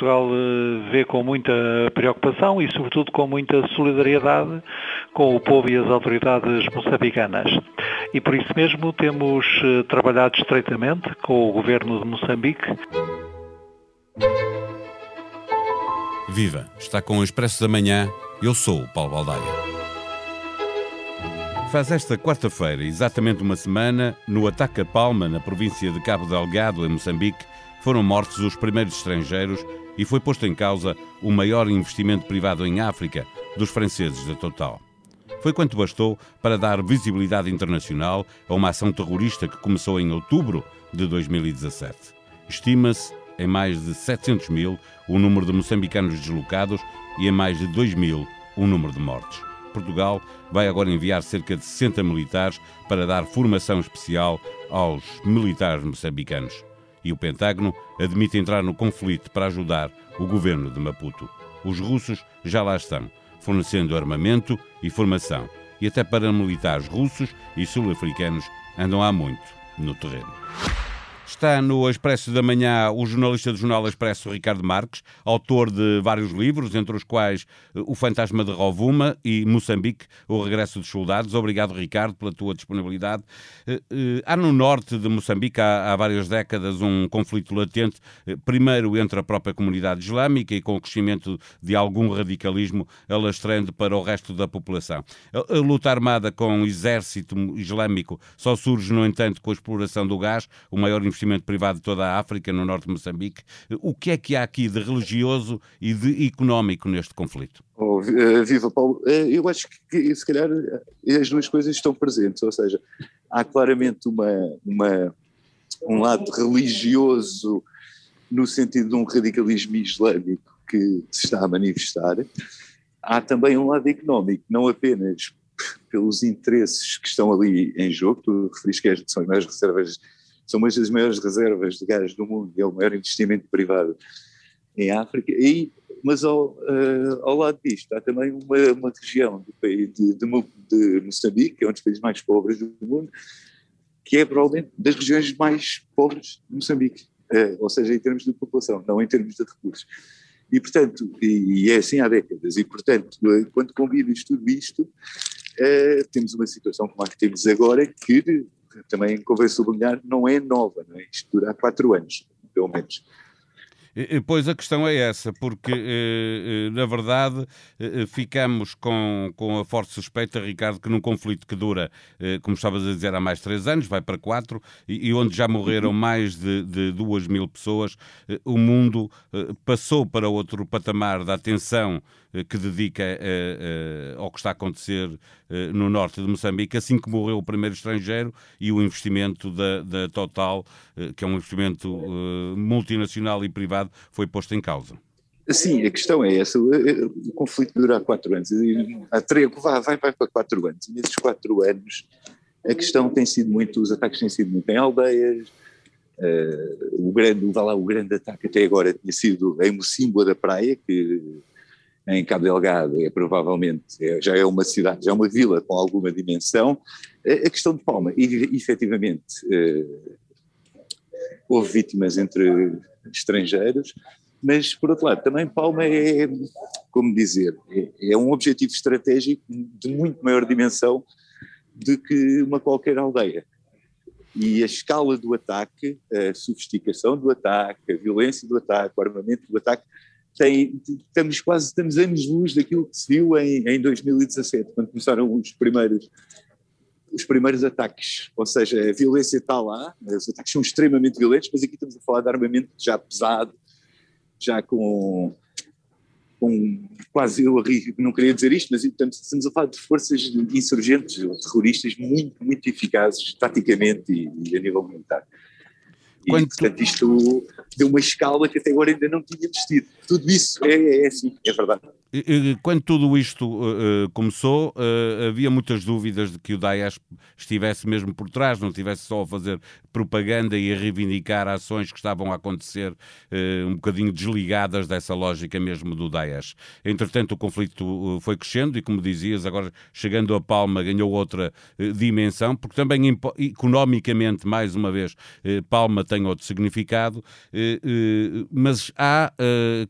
Portugal eh, vê com muita preocupação e, sobretudo, com muita solidariedade com o povo e as autoridades moçambicanas. E por isso mesmo temos eh, trabalhado estreitamente com o governo de Moçambique. Viva! Está com o Expresso da Manhã. Eu sou o Paulo Baldaia. Faz esta quarta-feira, exatamente uma semana, no ataque a Palma, na província de Cabo Delgado, em Moçambique, foram mortos os primeiros estrangeiros e foi posto em causa o maior investimento privado em África dos franceses da Total. Foi quanto bastou para dar visibilidade internacional a uma ação terrorista que começou em outubro de 2017. Estima-se em mais de 700 mil o número de moçambicanos deslocados e em mais de 2 mil o número de mortes. Portugal vai agora enviar cerca de 60 militares para dar formação especial aos militares moçambicanos e o Pentágono admite entrar no conflito para ajudar o governo de Maputo. Os russos já lá estão, fornecendo armamento e formação, e até paramilitares russos e sul-africanos andam há muito no terreno. Está no Expresso da Manhã o jornalista do Jornal Expresso, Ricardo Marques, autor de vários livros, entre os quais eh, O Fantasma de Rovuma e Moçambique, O Regresso dos Soldados. Obrigado, Ricardo, pela tua disponibilidade. Eh, eh, há no norte de Moçambique, há, há várias décadas, um conflito latente, primeiro entre a própria comunidade islâmica e com o crescimento de algum radicalismo alastrando para o resto da população. A, a luta armada com o exército islâmico só surge, no entanto, com a exploração do gás, o maior investimento investimento privado de toda a África, no norte de Moçambique. O que é que há aqui de religioso e de económico neste conflito? Oh, eh, viva Paulo, eh, eu acho que se calhar as duas coisas estão presentes, ou seja, há claramente uma, uma, um lado religioso no sentido de um radicalismo islâmico que se está a manifestar, há também um lado económico, não apenas pelos interesses que estão ali em jogo, tu referiste que são as reservas são uma das maiores reservas de gás do mundo é o maior investimento privado em África, e, mas ao, uh, ao lado disto há também uma, uma região do país de, de, de, Moçambique, que é um dos países mais pobres do mundo, que é provavelmente das regiões mais pobres de Moçambique, uh, ou seja, em termos de população, não em termos de recursos. E, portanto, e, e é assim há décadas, e, portanto, eh, quando combinas tudo isto, uh, temos uma situação como a que temos agora, que também convém sublinhar, não é nova, não é? isto dura há quatro anos, pelo menos. Pois a questão é essa, porque eh, eh, na verdade eh, ficamos com, com a forte suspeita, Ricardo, que num conflito que dura, como estavas a dizer, há mais de três anos, vai para quatro, e onde já morreram mais de, de duas mil pessoas, o mundo passou para outro patamar da atenção que dedica ao que está a acontecer no norte de Moçambique, assim que morreu o primeiro estrangeiro e o investimento da, da Total, que é um investimento multinacional e privado foi posto em causa. Sim, a questão é essa. O conflito dura quatro anos. Há três, vai, vai, vai para quatro anos. E nesses quatro anos, a questão tem sido muito, os ataques têm sido muito em aldeias. Uh, o grande, vá lá, o grande ataque até agora tinha sido em Mocimboa da Praia, que em Cabo Delgado é provavelmente, é, já é uma cidade, já é uma vila com alguma dimensão. A, questão de Palma, e, efetivamente, uh, houve vítimas entre estrangeiros, mas por outro lado também Palma é, como dizer, é, é um objetivo estratégico de muito maior dimensão do que uma qualquer aldeia. E a escala do ataque, a sofisticação do ataque, a violência do ataque, o armamento do ataque, tem, estamos quase estamos anos-luz daquilo que se viu em, em 2017, quando começaram os primeiros os primeiros ataques, ou seja, a violência está lá, os ataques são extremamente violentos, mas aqui estamos a falar de armamento já pesado, já com, com quase, eu não queria dizer isto, mas estamos, estamos a falar de forças insurgentes, terroristas muito, muito eficazes, taticamente e, e a nível militar. E, Quanto... portanto, isto deu uma escala que até agora ainda não tinha tido. Tudo isso é, é assim, é verdade. Quando tudo isto uh, começou, uh, havia muitas dúvidas de que o Daesh estivesse mesmo por trás, não estivesse só a fazer propaganda e a reivindicar ações que estavam a acontecer uh, um bocadinho desligadas dessa lógica mesmo do Daesh. Entretanto, o conflito foi crescendo e, como dizias, agora chegando a Palma ganhou outra dimensão, porque também economicamente, mais uma vez, Palma tem outro significado, mas há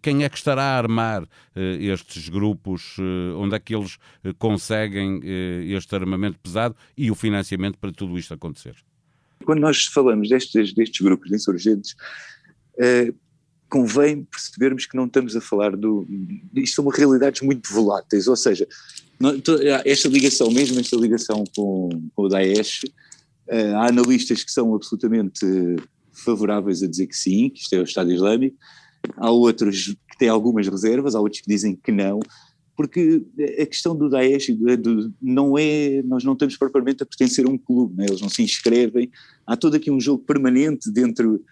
quem é que estará a armar este estes grupos, eh, onde é que eles eh, conseguem eh, este armamento pesado e o financiamento para tudo isto acontecer? Quando nós falamos destes, destes grupos de insurgentes, convém percebermos que não estamos a falar do. Isto são realidades muito voláteis, ou seja, esta ligação, mesmo esta ligação com, com o Daesh, há analistas que são absolutamente favoráveis a dizer que sim, que isto é o Estado Islâmico, há outros têm algumas reservas, há outros que dizem que não, porque a questão do Daesh do, não é, nós não estamos propriamente a pertencer a um clube, né? eles não se inscrevem, há todo aqui um jogo permanente dentro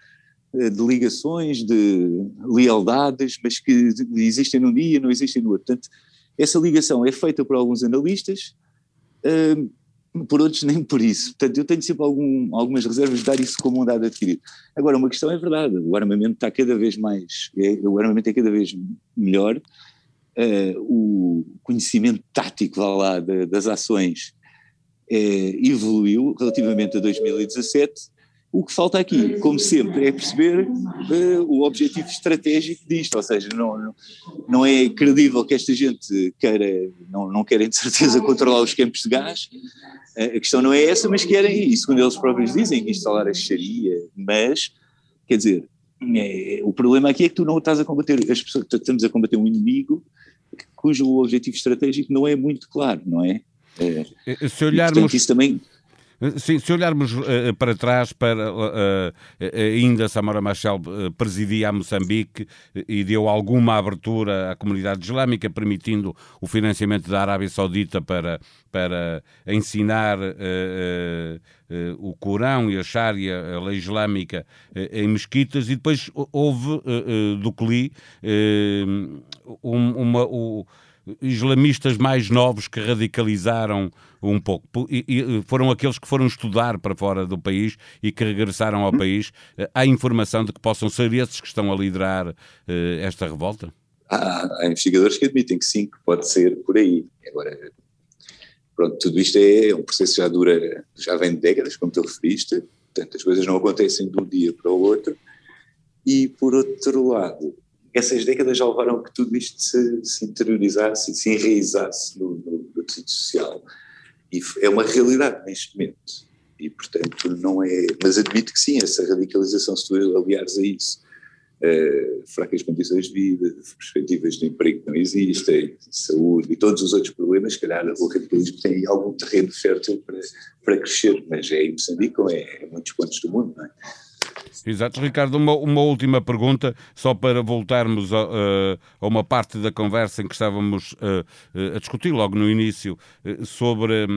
eh, de ligações, de lealdades, mas que existem num dia, não existem no outro. Portanto, essa ligação é feita por alguns analistas, uh, por outros nem por isso. Portanto, eu tenho sempre algum, algumas reservas de dar isso como um dado adquirido. Agora, uma questão é verdade, o armamento está cada vez mais, é, o armamento é cada vez melhor, uh, o conhecimento tático lá, de, das ações é, evoluiu relativamente a 2017, o que falta aqui, como sempre, é perceber uh, o objetivo estratégico disto, ou seja, não, não, é credível que esta gente queira, não, não querem de certeza controlar os campos de gás, a questão não é essa, mas querem, e segundo eles próprios dizem, instalar a Sharia, mas, quer dizer, é, o problema aqui é que tu não estás a combater, as pessoas, estamos a combater um inimigo cujo objetivo estratégico não é muito claro, não é? é Se olharmos... E, portanto, isso também Sim, se olharmos uh, para trás, para uh, ainda Samora Machel presidia a Moçambique e deu alguma abertura à comunidade islâmica, permitindo o financiamento da Arábia Saudita para, para ensinar o Corão e a Sharia, a lei islâmica, em mesquitas, e depois houve do CLI uma, uma islamistas mais novos que radicalizaram um pouco. E, e, foram aqueles que foram estudar para fora do país e que regressaram ao país. Há informação de que possam ser esses que estão a liderar uh, esta revolta? Há, há, investigadores que admitem que sim, que pode ser por aí. Agora, pronto, tudo isto é, é um processo que já dura, já vem de décadas, como tu referiste, portanto as coisas não acontecem de um dia para o outro. E por outro lado, essas décadas já levaram que tudo isto se, se interiorizasse e se enraizasse no, no, no tecido social. E é uma realidade neste momento. E, portanto, não é. Mas admito que sim, essa radicalização, se tu aliares a isso, uh, fracas condições de vida, perspectivas de emprego que não existem, saúde e todos os outros problemas, se calhar o radicalismo tem algum terreno fértil para, para crescer, mas é em Moçambique ou é em muitos pontos do mundo, não é? Exato. Ricardo, uma, uma última pergunta, só para voltarmos a, a, uma parte da conversa em que estávamos a, a discutir logo no início sobre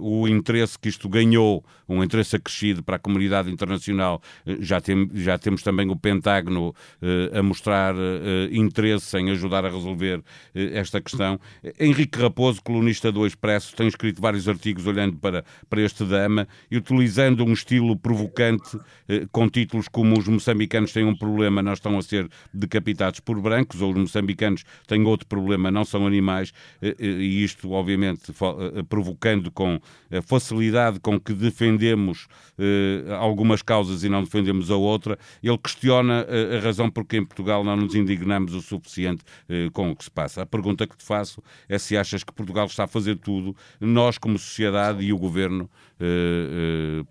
o interesse que isto ganhou, um interesse acrescido para a comunidade internacional. Já, tem, já temos também o Pentágono a mostrar interesse em ajudar a resolver esta questão. Henrique Raposo, colunista do Expresso, tem escrito vários artigos olhando para, para este drama e utilizando um estilo provocante com títulos como os moçambicanos têm um problema, não estão a ser decapitados por brancos, ou os moçambicanos têm outro problema, não são animais, eh, eh, e isto, obviamente, eh, provocando com a facilidade com que defendemos algumas causas e não defendemos a outra, ele questiona a razão porque em Portugal não nos indignamos o suficiente com o que se passa. A pergunta que te faço é se achas que Portugal está a fazer tudo, nós como sociedade e o governo,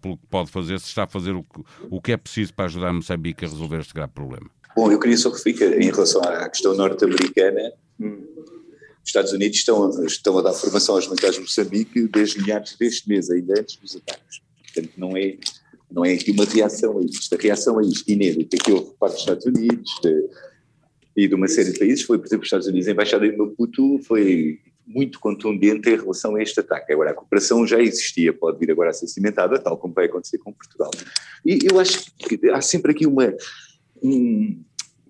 pelo que pode fazer, se está a fazer o que, o que é preciso para ajudar Moçambique a resolver este grave problema? Bom, eu queria só referir em relação à questão norte-americana, os Estados Unidos estão, estão a dar formação aos militares de Moçambique desde meados deste mês, ainda antes dos ataques. Portanto, não é, não é aqui uma reação a isto. A reação a isto inédita que houve parte dos Estados Unidos de, e de uma série de países foi, por exemplo, os Estados Unidos, a embaixada em Maputo foi muito contundente em relação a este ataque. Agora, a cooperação já existia, pode vir agora a ser cimentada, tal como vai acontecer com Portugal. E eu acho que há sempre aqui uma, um,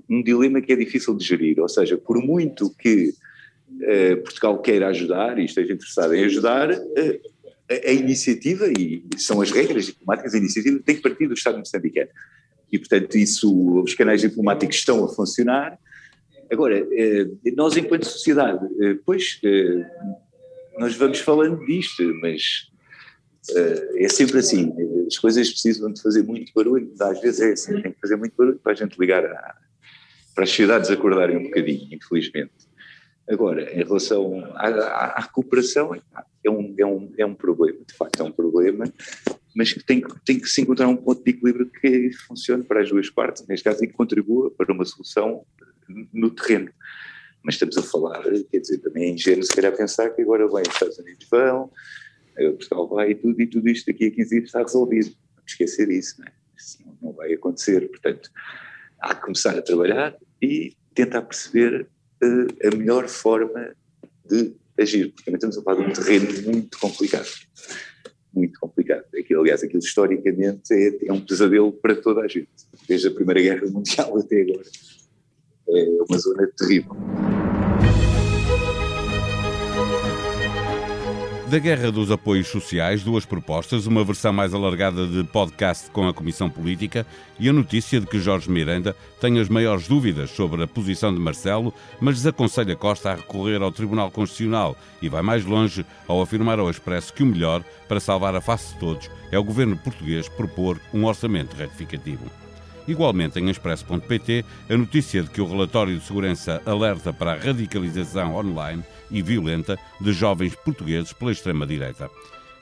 um dilema que é difícil de gerir, ou seja, por muito que uh, Portugal queira ajudar e esteja interessado em ajudar, uh, a, a, iniciativa, e são as regras diplomáticas, a iniciativa tem que partir do Estado moçambicano. E, portanto, isso, os canais diplomáticos estão a funcionar. Agora, uh, nós enquanto sociedade, pois, nós vamos falando disto, mas é sempre assim, as coisas precisam de fazer muito barulho, às vezes é assim, tem que fazer muito barulho para a gente ligar a, para as cidades acordarem um bocadinho, infelizmente. Agora, em relação à, à, à recuperação, é um, é, um, é um problema, de facto é um problema, mas que tem, tem que se encontrar um ponto de equilíbrio que funcione para as duas partes, neste caso, e que contribua para uma solução no terreno. Mas estamos a falar, quer dizer, também é ingênuo se calhar pensar que agora vai os Estados Unidos vão, Portugal vai e tudo, e tudo isto daqui a 15 dias está resolvido. Não esquecer isso, não é? Isso não vai acontecer. Portanto, há que começar a trabalhar e tentar perceber uh, a melhor forma de agir, porque também estamos a falar de um terreno muito complicado. Muito complicado. Aquilo, aliás, aquilo historicamente é, é um pesadelo para toda a gente, desde a Primeira Guerra Mundial até agora. É uma zona terrível. Da Guerra dos Apoios Sociais, duas propostas, uma versão mais alargada de podcast com a Comissão Política e a notícia de que Jorge Miranda tem as maiores dúvidas sobre a posição de Marcelo, mas desaconselha Costa a recorrer ao Tribunal Constitucional e vai mais longe ao afirmar ao Expresso que o melhor, para salvar a face de todos, é o governo português propor um orçamento retificativo. Igualmente em expresso.pt, a notícia de que o relatório de segurança alerta para a radicalização online e violenta de jovens portugueses pela extrema-direita.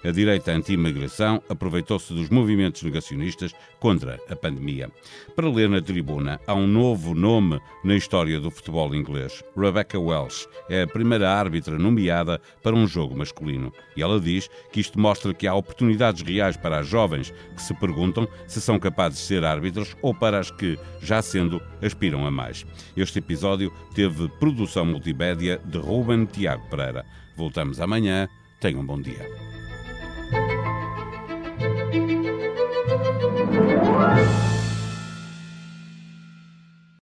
A direita anti-imigração aproveitou-se dos movimentos negacionistas contra a pandemia. Para ler na tribuna, há um novo nome na história do futebol inglês. Rebecca Welsh é a primeira árbitra nomeada para um jogo masculino. E ela diz que isto mostra que há oportunidades reais para as jovens que se perguntam se são capazes de ser árbitros ou para as que, já sendo, aspiram a mais. Este episódio teve produção multimédia de Ruben Tiago Pereira. Voltamos amanhã. Tenham um bom dia.